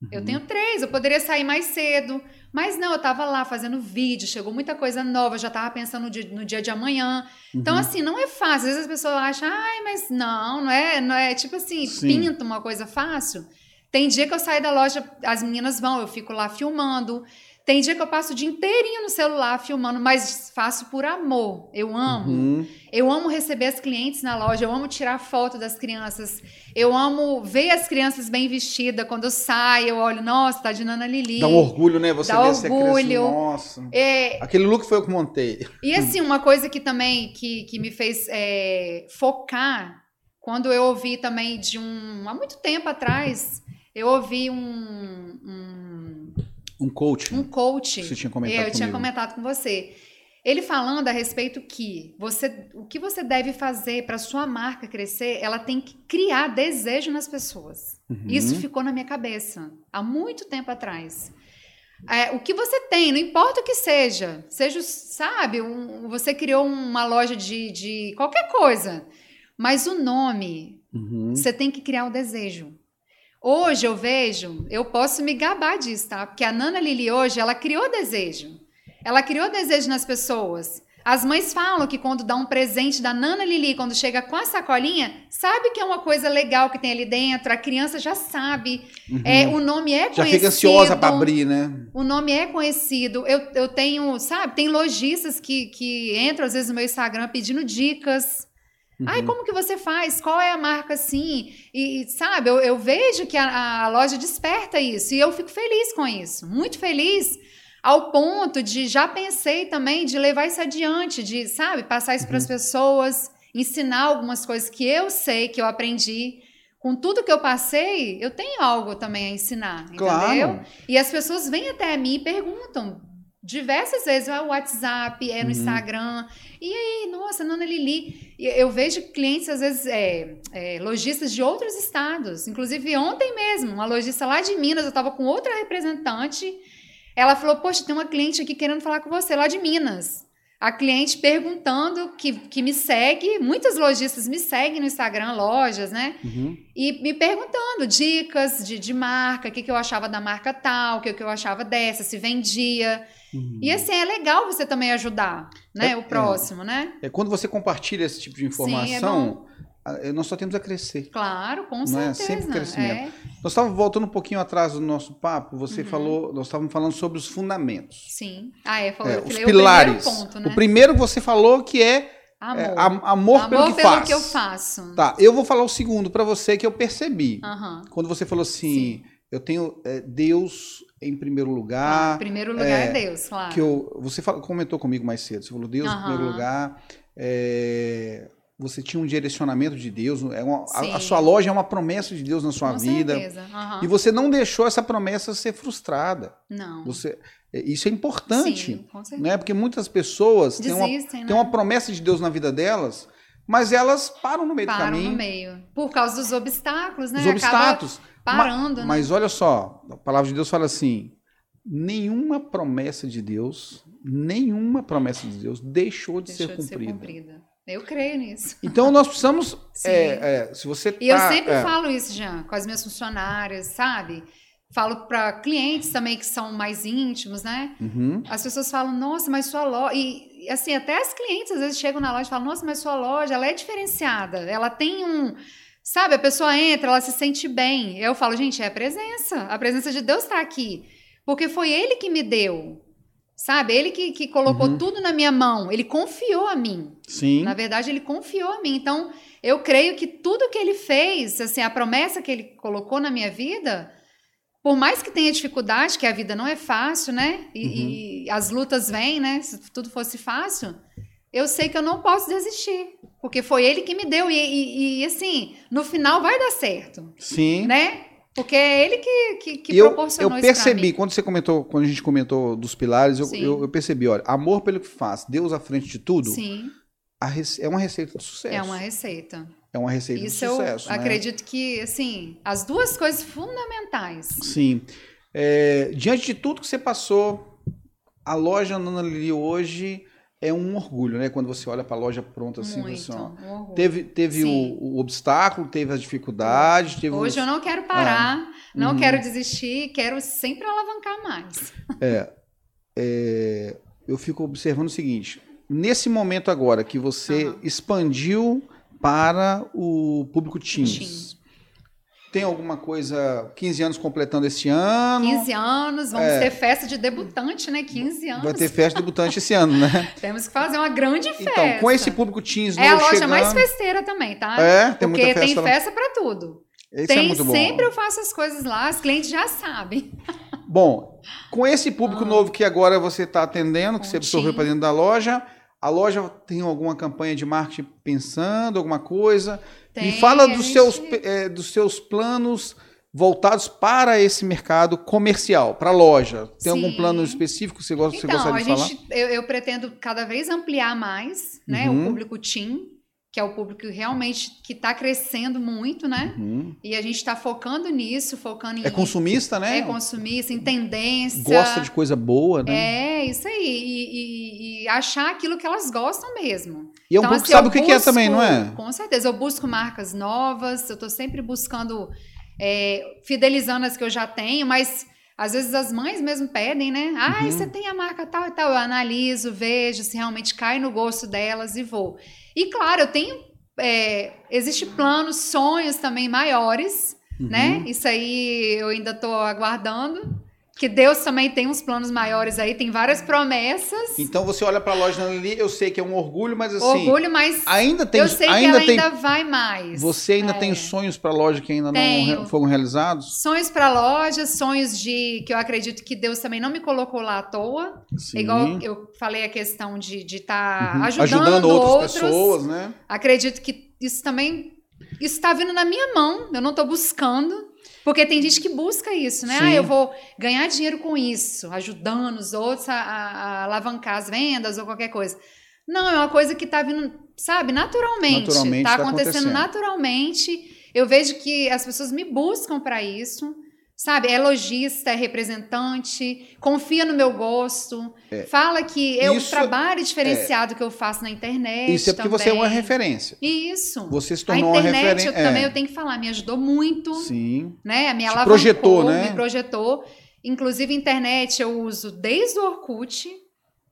Uhum. Eu tenho três. Eu poderia sair mais cedo. Mas não, eu estava lá fazendo vídeo, chegou muita coisa nova, já estava pensando no dia, no dia de amanhã. Então, uhum. assim, não é fácil. Às vezes as pessoas acham, ai, mas não, não é, não é tipo assim, Sim. pinta uma coisa fácil. Tem dia que eu saio da loja, as meninas vão, eu fico lá filmando. Tem dia que eu passo o dia inteirinho no celular filmando, mas faço por amor. Eu amo. Uhum. Eu amo receber as clientes na loja, eu amo tirar foto das crianças. Eu amo ver as crianças bem vestidas. Quando eu saio, eu olho, nossa, tá de Nana Lili. Dá um orgulho, né? Você Dá ver orgulho. Criança, nossa. É... Aquele look foi eu que montei. E assim, uma coisa que também que, que me fez é, focar, quando eu ouvi também de um... Há muito tempo atrás, eu ouvi um, um um coach. Um coach. Você tinha comentado Eu comigo. tinha comentado com você. Ele falando a respeito que você, o que você deve fazer para sua marca crescer, ela tem que criar desejo nas pessoas. Uhum. Isso ficou na minha cabeça há muito tempo atrás. É, o que você tem, não importa o que seja, seja, sabe, um, você criou uma loja de, de qualquer coisa, mas o nome, uhum. você tem que criar o desejo. Hoje eu vejo, eu posso me gabar disso, tá? Porque a Nana Lili hoje, ela criou desejo. Ela criou desejo nas pessoas. As mães falam que quando dá um presente da Nana Lili, quando chega com a sacolinha, sabe que é uma coisa legal que tem ali dentro, a criança já sabe. Uhum. É, o nome é conhecido. Já fica ansiosa para abrir, né? O nome é conhecido. Eu, eu tenho, sabe, tem lojistas que, que entram às vezes no meu Instagram pedindo dicas. Uhum. Ai, como que você faz? Qual é a marca assim? E, sabe, eu, eu vejo que a, a, loja desperta isso e eu fico feliz com isso, muito feliz, ao ponto de já pensei também de levar isso adiante, de, sabe, passar isso uhum. para as pessoas, ensinar algumas coisas que eu sei, que eu aprendi. Com tudo que eu passei, eu tenho algo também a ensinar, entendeu? Claro. E as pessoas vêm até mim e perguntam: diversas vezes, é o WhatsApp, é no uhum. Instagram. E aí, nossa, Nana Lili. Eu vejo clientes, às vezes, é, é, lojistas de outros estados. Inclusive, ontem mesmo, uma lojista lá de Minas, eu estava com outra representante. Ela falou: Poxa, tem uma cliente aqui querendo falar com você, lá de Minas. A cliente perguntando, que, que me segue, muitas lojistas me seguem no Instagram, lojas, né? Uhum. E me perguntando dicas de, de marca, o que, que eu achava da marca tal, o que, que eu achava dessa, se vendia. Uhum. E assim, é legal você também ajudar, né? É, o próximo, é, né? É quando você compartilha esse tipo de informação, Sim, é nós só temos a crescer. Claro, com certeza. É sempre crescimento. É. Nós estávamos voltando um pouquinho atrás do nosso papo, você uhum. falou, nós estávamos falando sobre os fundamentos. Sim. Ah, é, falou, é, os pilares. O, ponto, né? o primeiro você falou que é Amor. É, amor, amor, pelo, que, pelo faz. que eu faço. Tá, eu vou falar o segundo para você que eu percebi. Uhum. Quando você falou assim, Sim. eu tenho é, Deus em primeiro lugar. Ah, primeiro lugar é, é, Deus, claro. Que eu, você falou, comentou comigo mais cedo. Você falou Deus uhum. em primeiro lugar. É, você tinha um direcionamento de Deus. É uma, a, a, sua loja é uma promessa de Deus na sua Com vida. Uhum. E você não deixou essa promessa ser frustrada. Não. Você, é, isso é importante. Sim, com certeza. Né? Porque muitas pessoas Desistem, têm, uma, né? têm uma promessa de Deus na vida delas, mas elas param no meio param do caminho. Param no meio. Por causa dos obstáculos, né? Os obstáculos. Parando, mas, né? Mas olha só, a palavra de Deus fala assim: nenhuma promessa de Deus, nenhuma promessa de Deus deixou de, deixou ser, de cumprida. ser cumprida. Eu creio nisso. Então nós precisamos. é, é, se você e eu tá, sempre é. falo isso, Jean, com as minhas funcionárias, sabe? Falo para clientes também que são mais íntimos, né? Uhum. As pessoas falam, nossa, mas sua loja. E assim, até as clientes às vezes chegam na loja e falam, nossa, mas sua loja ela é diferenciada. Ela tem um Sabe, a pessoa entra, ela se sente bem. Eu falo, gente, é a presença. A presença de Deus está aqui. Porque foi Ele que me deu. Sabe? Ele que, que colocou uhum. tudo na minha mão. Ele confiou a mim. Sim. Na verdade, ele confiou a mim. Então, eu creio que tudo que ele fez, assim, a promessa que ele colocou na minha vida, por mais que tenha dificuldade, que a vida não é fácil, né? E, uhum. e as lutas vêm, né? Se tudo fosse fácil, eu sei que eu não posso desistir. Porque foi ele que me deu. E, e, e assim, no final vai dar certo. Sim. Né? Porque é ele que, que, que eu, proporcionou eu percebi, quando você comentou, quando a gente comentou dos pilares, eu, eu, eu, percebi, olha, amor pelo que faz, Deus à frente de tudo. Sim. é uma receita de sucesso. É uma receita. É uma receita Isso de sucesso. Eu né? acredito que, assim, as duas coisas fundamentais. Sim. É, diante de tudo que você passou, a loja Nana Lili hoje é um orgulho, né? Quando você olha para a loja pronta assim, Muito, você, ó, um teve teve o, o, obstáculo, teve as dificuldades, teve Hoje os... eu não quero parar, ah, não uhum. quero desistir, quero sempre alavancar mais. (laughs) É, é, eu fico observando o seguinte: nesse momento agora que você uhum. expandiu para o público teens, tem alguma coisa, 15 anos completando esse ano? 15 anos, vamos é. ter festa de debutante, né? 15 anos. Vai ter festa de debutante esse ano, né? (laughs) Temos que fazer uma grande festa. Então, com esse público teens É a loja chegando... mais festeira também, tá? É, tem Porque muita festa. tem festa para tudo. Esse tem, é muito bom. sempre eu faço as coisas lá, os clientes já sabem. (laughs) Bom, com esse público ah. novo que agora você está atendendo, que você absorveu para dentro da loja, a loja tem alguma campanha de marketing pensando, alguma coisa? Tem, Me fala dos, gente... seus, é, dos seus planos voltados para esse mercado comercial, para a loja. Tem Sim. algum plano específico que você, gosta, então, você gostaria de gente, falar? Eu, eu, pretendo cada vez ampliar mais né, uhum. o público team, que é o público realmente que está crescendo muito, né? Uhum. E a gente está focando nisso, focando em... É consumista, né? É consumista, em tendência. Gosta de coisa boa, né? É, isso aí. E, e, e achar aquilo que elas gostam mesmo. E é um então, pouco assim, sabe o que, busco, que é também, não é? Com certeza. Eu busco marcas novas, eu estou sempre buscando é, fidelizando as que eu já tenho, mas às vezes as mães mesmo pedem, né? Ah, uhum. você tem a marca tal e tal. Eu analiso, vejo se realmente cai no gosto delas e vou. E claro, eu tenho. É, Existem planos, sonhos também maiores, né? uhum. né? Isso aí eu ainda estou aguardando que Deus também tem uns planos maiores aí, tem várias promessas. Então você olha para a loja ali, eu sei que é um orgulho, mas assim. Orgulho, mas ainda tem, eu sei ainda que ela tem, ainda vai mais. Você ainda é. tem sonhos para a loja que ainda Tenho. não foram realizados? Sonhos para a loja, sonhos de que eu acredito que Deus também não me colocou lá à toa. Sim. Igual eu falei a questão de estar de tá uhum. ajudando, ajudando outras outros. pessoas, né? Acredito que isso também isso está vindo na minha mão. Eu não estou buscando. Porque tem gente que busca isso, né? Ah, eu vou ganhar dinheiro com isso, ajudando os outros a, a, a alavancar as vendas ou qualquer coisa. Não, é uma coisa que está vindo, sabe, naturalmente. Naturalmente. Está tá acontecendo, acontecendo naturalmente. Eu vejo que as pessoas me buscam para isso. Sabe, é lojista, é representante, confia no meu gosto, é. fala que é o trabalho diferenciado é. que eu faço na internet. Isso é porque também. você é uma referência. Isso. Você se tornou a internet, uma referência. Eu, também eu tenho que falar, me ajudou muito. Sim. Né? Me alavancou, projetou, né? me projetou. Inclusive, internet eu uso desde o Orkut.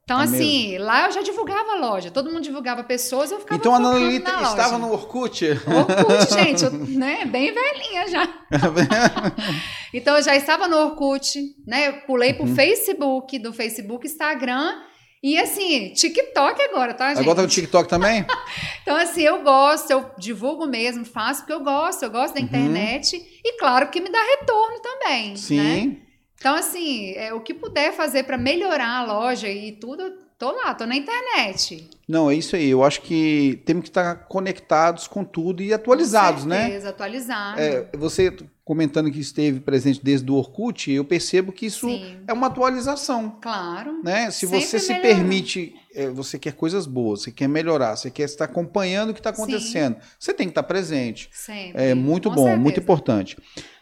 Então, é assim, mesmo? lá eu já divulgava a loja, todo mundo divulgava pessoas, eu ficava Então a Nanolita estava no Orkut? Orkut, (laughs) gente, eu, né, bem velhinha já. (laughs) então eu já estava no Orkut, né, pulei pro uhum. Facebook, do Facebook, Instagram, e assim, TikTok agora, tá, gente? Agora tá no TikTok também? (laughs) então, assim, eu gosto, eu divulgo mesmo, faço porque eu gosto, eu gosto da uhum. internet, e claro que me dá retorno também, Sim. Né? Então, assim, é, o que puder fazer para melhorar a loja e tudo, tô lá, tô na internet. Não, é isso aí. Eu acho que temos que estar conectados com tudo e atualizados, com certeza, né? atualizados. É, você comentando que esteve presente desde o Orkut, eu percebo que isso Sim. é uma atualização. Claro. Né? Se você se permite, é, você quer coisas boas, você quer melhorar, você quer estar acompanhando o que está acontecendo, Sim. você tem que estar presente. Sempre. É muito com bom, certeza. muito importante.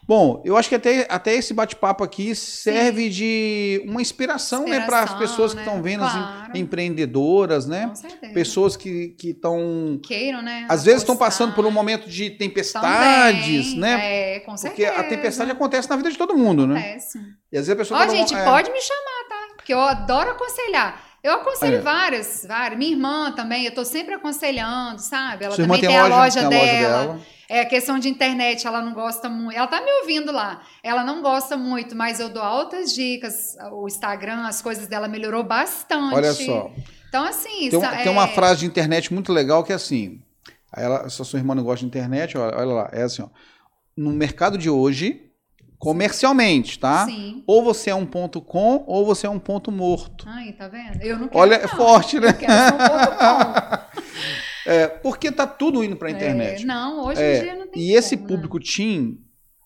Bom, eu acho que até, até esse bate-papo aqui serve Sim. de uma inspiração, inspiração né, para as pessoas né? que estão vendo, claro. as empreendedoras, né? Com certeza. Pessoas que estão. Queiram, né? Às vezes estão passando por um momento de tempestades, Também. né? É, com certeza. Porque a tempestade acontece na vida de todo mundo, né? acontece. né? E às vezes a pessoa. Ó, gente, é... pode me chamar, tá? Porque eu adoro aconselhar. Eu aconselho É. várias, várias. Minha irmã também, eu tô sempre aconselhando, sabe? Ela Sua irmã também tem tem, a loja- loja, tem a loja dela. É a questão de internet, ela não gosta muito. Ela tá me ouvindo lá. Ela não gosta muito, mas eu dou altas dicas. O Instagram, as coisas dela melhorou bastante. Olha só. Então, assim. Tem, tem uma é- frase de internet muito legal que é assim. Ela, se a sua irmã não gosta de internet, olha, olha lá, é assim, ó. No mercado de hoje, comercialmente, tá? Sim. Ou você é um ponto com, ou você é um ponto morto. Ai, tá vendo? Eu não quero. Olha, é não. forte, né? Eu quero ser um ponto bom. (laughs) É, porque tá tudo indo para a internet. É, não, hoje É, em dia não tem e esse como, né? público teen,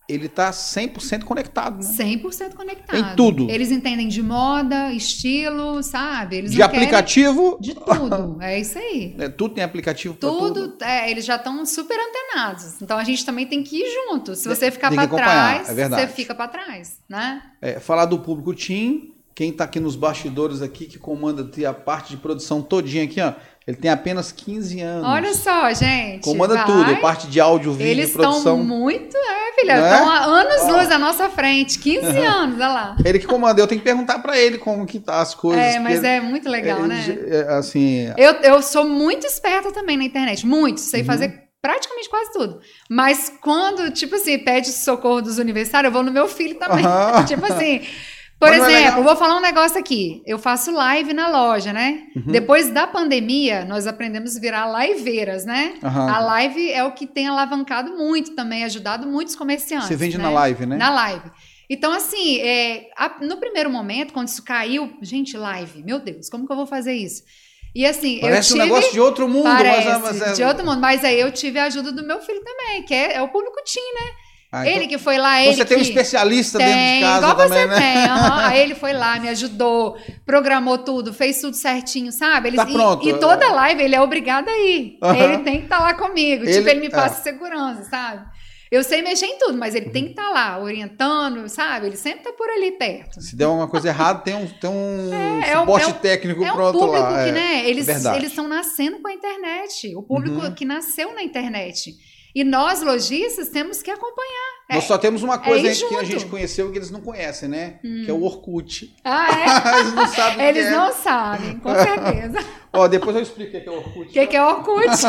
ele está 100% conectado, né? 100% conectado. Em tudo. Eles entendem de moda, estilo, sabe? Eles de aplicativo. De tudo. É isso aí. É, tudo tem aplicativo tudo. tudo. É, eles já estão super antenados. Então a gente também tem que ir junto. Se você ficar para trás, é você fica para trás, né? É, falar do público Team, quem está aqui nos bastidores aqui, que comanda a parte de produção todinha aqui, ó. Ele tem apenas 15 anos. Olha só, gente. Comanda vai. tudo, parte de áudio, vídeo, Eles produção. Eles estão muito, é, filha, estão há anos-luz à nossa frente. 15 (laughs) anos, olha lá. Ele que comanda, eu tenho que perguntar para ele como que tá as coisas. É, mas é muito legal, ele, né? É, assim... Eu, eu sou muito esperta também na internet, muito. Sei uhum. fazer praticamente quase tudo. Mas quando, tipo assim, pede socorro dos universitários, eu vou no meu filho também. Uhum. (laughs) tipo assim... Por é exemplo, é vou falar um negócio aqui. Eu faço live na loja, né? Uhum. Depois da pandemia, nós aprendemos a virar liveiras, né? Uhum. A live é o que tem alavancado muito também, ajudado muitos comerciantes. Você vende né? na live, né? Na live. Então, assim, é, a, no primeiro momento, quando isso caiu, gente, live, meu Deus, como que eu vou fazer isso? E assim, parece eu tive, um negócio de outro mundo, parece, mas, mas é... de outro mundo. Mas aí eu tive a ajuda do meu filho também, que é, é o público Tim, né? Ah, então, ele que foi lá, ele Você tem um especialista tem, dentro de casa igual também, você né? tem. Uhum. (laughs) Ele foi lá, me ajudou, programou tudo, fez tudo certinho, sabe? Ele, tá pronto. E, e toda live ele é obrigado a ir. Uhum. Ele tem que estar tá lá comigo. Ele, tipo, ele me passa é. segurança, sabe? Eu sei mexer em tudo, mas ele tem que estar tá lá, orientando, sabe? Ele sempre está por ali perto. Se der uma coisa errada, tem um, tem um (laughs) é, suporte é um, técnico é um pronto público lá. Que, é, né, eles estão nascendo com a internet. O público uhum. que nasceu na internet. E nós, lojistas, temos que acompanhar. Nós é, só temos uma coisa é que a gente conheceu que eles não conhecem, né? Hum. Que é o Orkut. Ah, é? (laughs) eles não sabem Eles é. sabem, com certeza. (laughs) Ó, depois eu explico o que é o Orkut. O que, que é Orkut? (laughs)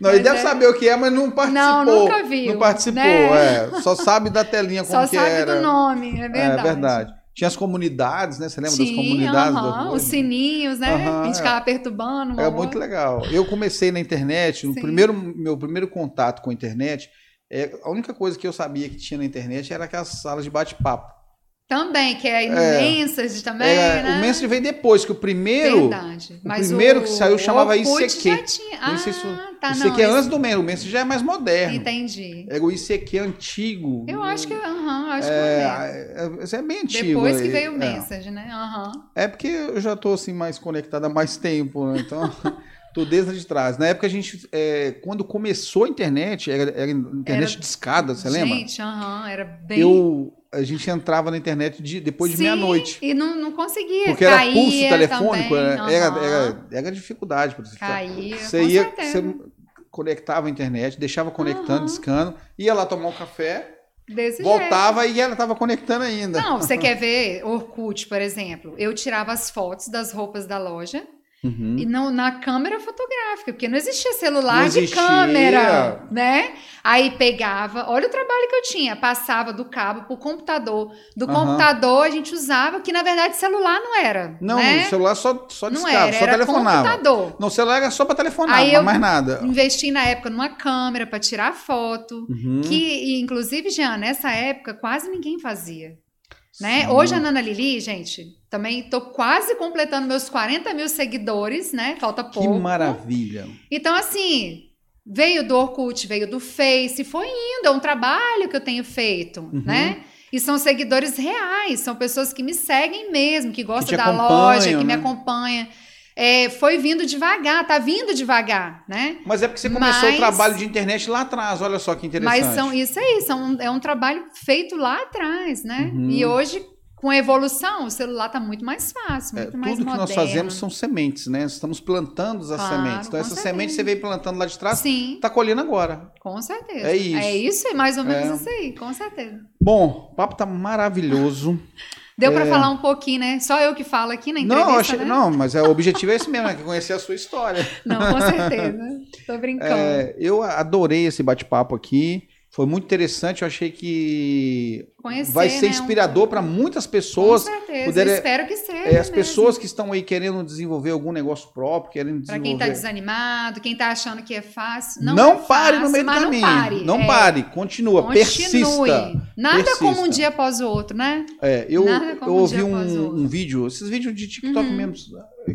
não, ele deve é... saber o que é, mas não participou. Não, nunca viu. Não participou, né? é. Só sabe da telinha como só que era. Só sabe do nome, é verdade. É verdade. Tinha as comunidades, né? Você lembra das comunidades? Uh -huh, os sininhos, né? Uh -huh, a gente ficava é. perturbando. É muito legal. Eu comecei na internet, no primeiro, meu primeiro contato com a internet, é, a única coisa que eu sabia que tinha na internet era aquelas salas de bate-papo. Também, que é imensas é, também, é, né? O Messenger veio depois, que o primeiro. Verdade. O primeiro o, que saiu chamava ICQ. Já tinha. Ah, isso, tá, ICQ não, é antes do Messenger, o Messenger já é mais moderno. Entendi. É o ICQ antigo. Eu acho que, uh -huh, acho é, que é, Isso é bem antigo. Depois que veio o é. Messenger, né? Uh -huh. É porque eu já tô assim mais conectado há mais tempo, né? Então. (laughs) Tô desde de trás. Na época a gente, é, quando começou a internet, era, era internet era... de escada, você gente, lembra? Gente, aham, uh -huh, era bem. Eu, a gente entrava na internet de, depois de meia-noite. E não, não conseguia. Porque era pulso telefônico, era, uhum. era, era, era, dificuldade para você. Caía, você ia, certeza. você conectava a internet, deixava conectando, uhum. discando, ia lá tomar um café. Desse voltava jeito. e ela estava conectando ainda. Não, você (laughs) quer ver Orkut, por exemplo? Eu tirava as fotos das roupas da loja Uhum. E não na câmera fotográfica, porque não existia celular não existia. de câmera, né? Aí pegava, olha o trabalho que eu tinha, passava do cabo pro computador. Do uhum. computador a gente usava, que na verdade celular não era. Não, né? celular só, só não discava, era, só era telefonava. Computador. Não, celular era só para telefonar, Aí mais nada. Investi na época numa câmera para tirar foto, uhum. que inclusive, Jean, nessa época quase ninguém fazia. Né? Hoje a Nana Lili, gente, também estou quase completando meus 40 mil seguidores, né? Falta pouco. Que maravilha! Então, assim, veio do Orkut, veio do Face, foi indo, é um trabalho que eu tenho feito, uhum. né? E são seguidores reais, são pessoas que me seguem mesmo, que gostam que da loja, que né? me acompanham. É, foi vindo devagar, tá vindo devagar, né? Mas é porque você começou Mas, o trabalho de internet lá atrás, olha só que interessante. Mas são isso aí, são, é um trabalho feito lá atrás, né? Uhum. E hoje com a evolução, o celular está muito mais fácil, muito é, mais Tudo que nós fazemos são sementes, né? Estamos plantando as claro, sementes. Então, essa certeza. semente você veio plantando lá de trás, Sim. está colhendo agora. Com certeza. É isso. É isso, é mais ou menos é. isso aí, com certeza. Bom, o papo tá maravilhoso. (laughs) Deu é... para falar um pouquinho, né? Só eu que falo aqui na entrevista, não, achei, né? não, mas é, o objetivo é esse mesmo, é conhecer a sua história. Não, com certeza. (laughs) Tô brincando. É, eu adorei esse bate-papo aqui. Foi muito interessante, eu achei que Conhecer, vai ser né, inspirador um... para muitas pessoas. Com certeza, poder, espero que seja. É, as mesmo. pessoas que estão aí querendo desenvolver algum negócio próprio, querendo desenvolver. Para quem está desanimado, quem está achando que é fácil, não, não é pare fácil, no meio do caminho. Não pare, não é. pare, continua, Continue. persista. Nada persista. como um dia após o outro, né? É, eu, eu um ouvi um, um, vídeo, esses vídeos de TikTok uhum. mesmo,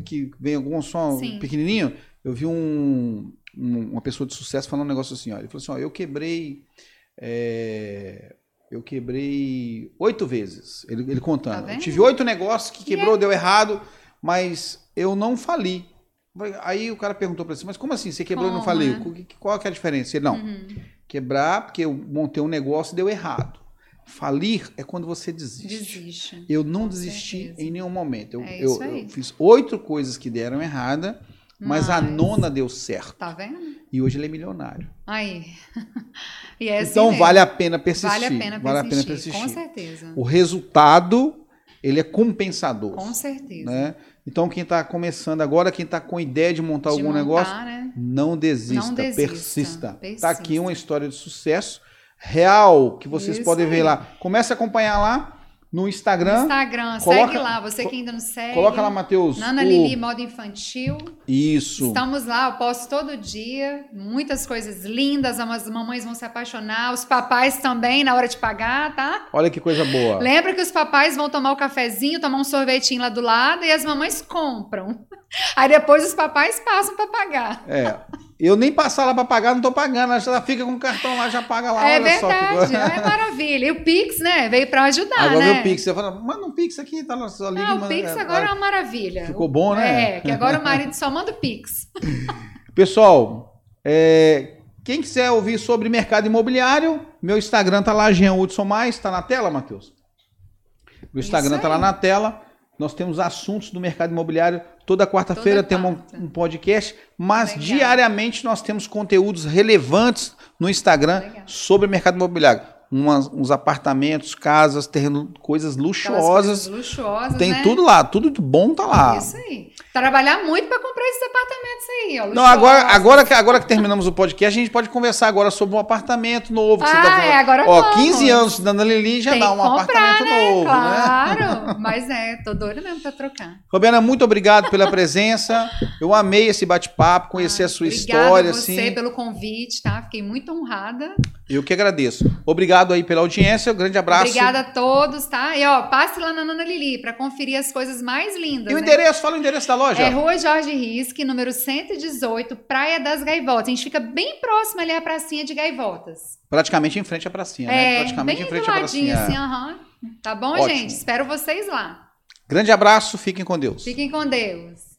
que vem algum som Sim. pequenininho, eu vi um, uma pessoa de sucesso falando um negócio assim, ó, ele falou assim, ó, eu quebrei É, eu quebrei oito vezes, ele, ele contando. Tá tive oito negócios que quebrou, deu errado, mas eu não fali. Aí o cara perguntou para você, mas como assim? Você quebrou como, e não faliu? Né? Qual que é a diferença? Ele, não. Uhum. Quebrar porque eu montei um negócio e deu errado. Falir é quando você desiste. Desiste. Eu não desisti certeza. em nenhum momento. Eu, é eu, eu, fiz oito coisas que deram errada, mas, mas, a nona deu certo. Tá vendo? E hoje ele é milionário. Aí. (laughs) é assim então mesmo. vale a pena persistir. Vale a pena persistir. Vale a pena persistir. Com certeza. O resultado ele é compensador. Com certeza. Né? Então, quem está começando agora, quem está com ideia de montar de algum montar, negócio, né? não, desista, não desista, persista. Está aqui uma história de sucesso real que vocês Isso podem aí. ver lá. Comece a acompanhar lá no Instagram. No Instagram, coloca, segue lá, você que ainda não segue. Coloca lá, Matheus. Nana o... Lili, moda infantil. Isso. Estamos lá, eu posto todo dia, muitas coisas lindas, as mamães vão se apaixonar, os papais também na hora de pagar, tá? Olha que coisa boa. Lembra que os papais vão tomar o cafezinho, tomar um sorvetinho lá do lado e as mamães compram. (laughs) Aí depois os papais passam para pagar. É. (laughs) Eu nem passar lá para pagar, não tô pagando. Ela fica com o cartão lá, já paga lá. É verdade, é maravilha. E o Pix, né? Veio para ajudar, agora né? Agora o Pix. Eu falo, manda um Pix aqui, tá na sua liga. Não, o Pix agora é uma maravilha. Ficou bom, né? É, que agora o marido só manda o Pix. (laughs) Pessoal, é, quem quiser ouvir sobre mercado imobiliário, meu Instagram tá lá, Jean Hudson Mais, tá na tela, Matheus? Meu Instagram tá lá na tela. Nós temos assuntos do mercado imobiliário. Toda quarta-feira temos um, um, podcast, mas Legal. diariamente nós temos conteúdos relevantes no Instagram Legal. sobre o mercado imobiliário umas, uns apartamentos, casas, terreno, coisas luxuosas. Coisas luxuosas, Tem né? tudo lá, tudo de bom tá lá. Isso aí. Trabalhar muito para comprar esses apartamentos aí, ó. Não, agora, agora, que, agora que terminamos o podcast, a gente pode conversar agora sobre um apartamento novo. Que ah, você tá é, agora Ó, vamos. 15 anos da Ana Lili já Tem dá um comprar, apartamento né? novo, claro. né? Claro, (laughs) mas é, tô doida mesmo para trocar. Roberta, muito obrigado pela presença. Eu amei esse bate-papo, conhecer ah, a sua história. Obrigada você assim. pelo convite, tá? Fiquei muito honrada. Eu que agradeço. Obrigado aí pela audiência, um grande abraço. Obrigada a todos, tá? E ó, passe lá na Nana Lili para conferir as coisas mais lindas. E o né? endereço, fala o endereço da loja. É Rua Jorge Risque, número 118, Praia das Gaivotas. A gente fica bem próximo ali à pracinha de Gaivotas. Praticamente em frente à pracinha, né? é, né? Praticamente bem em frente à pracinha. assim, aham. Tá bom, Ótimo. gente? Espero vocês lá. Grande abraço, fiquem com Deus. Fiquem com Deus.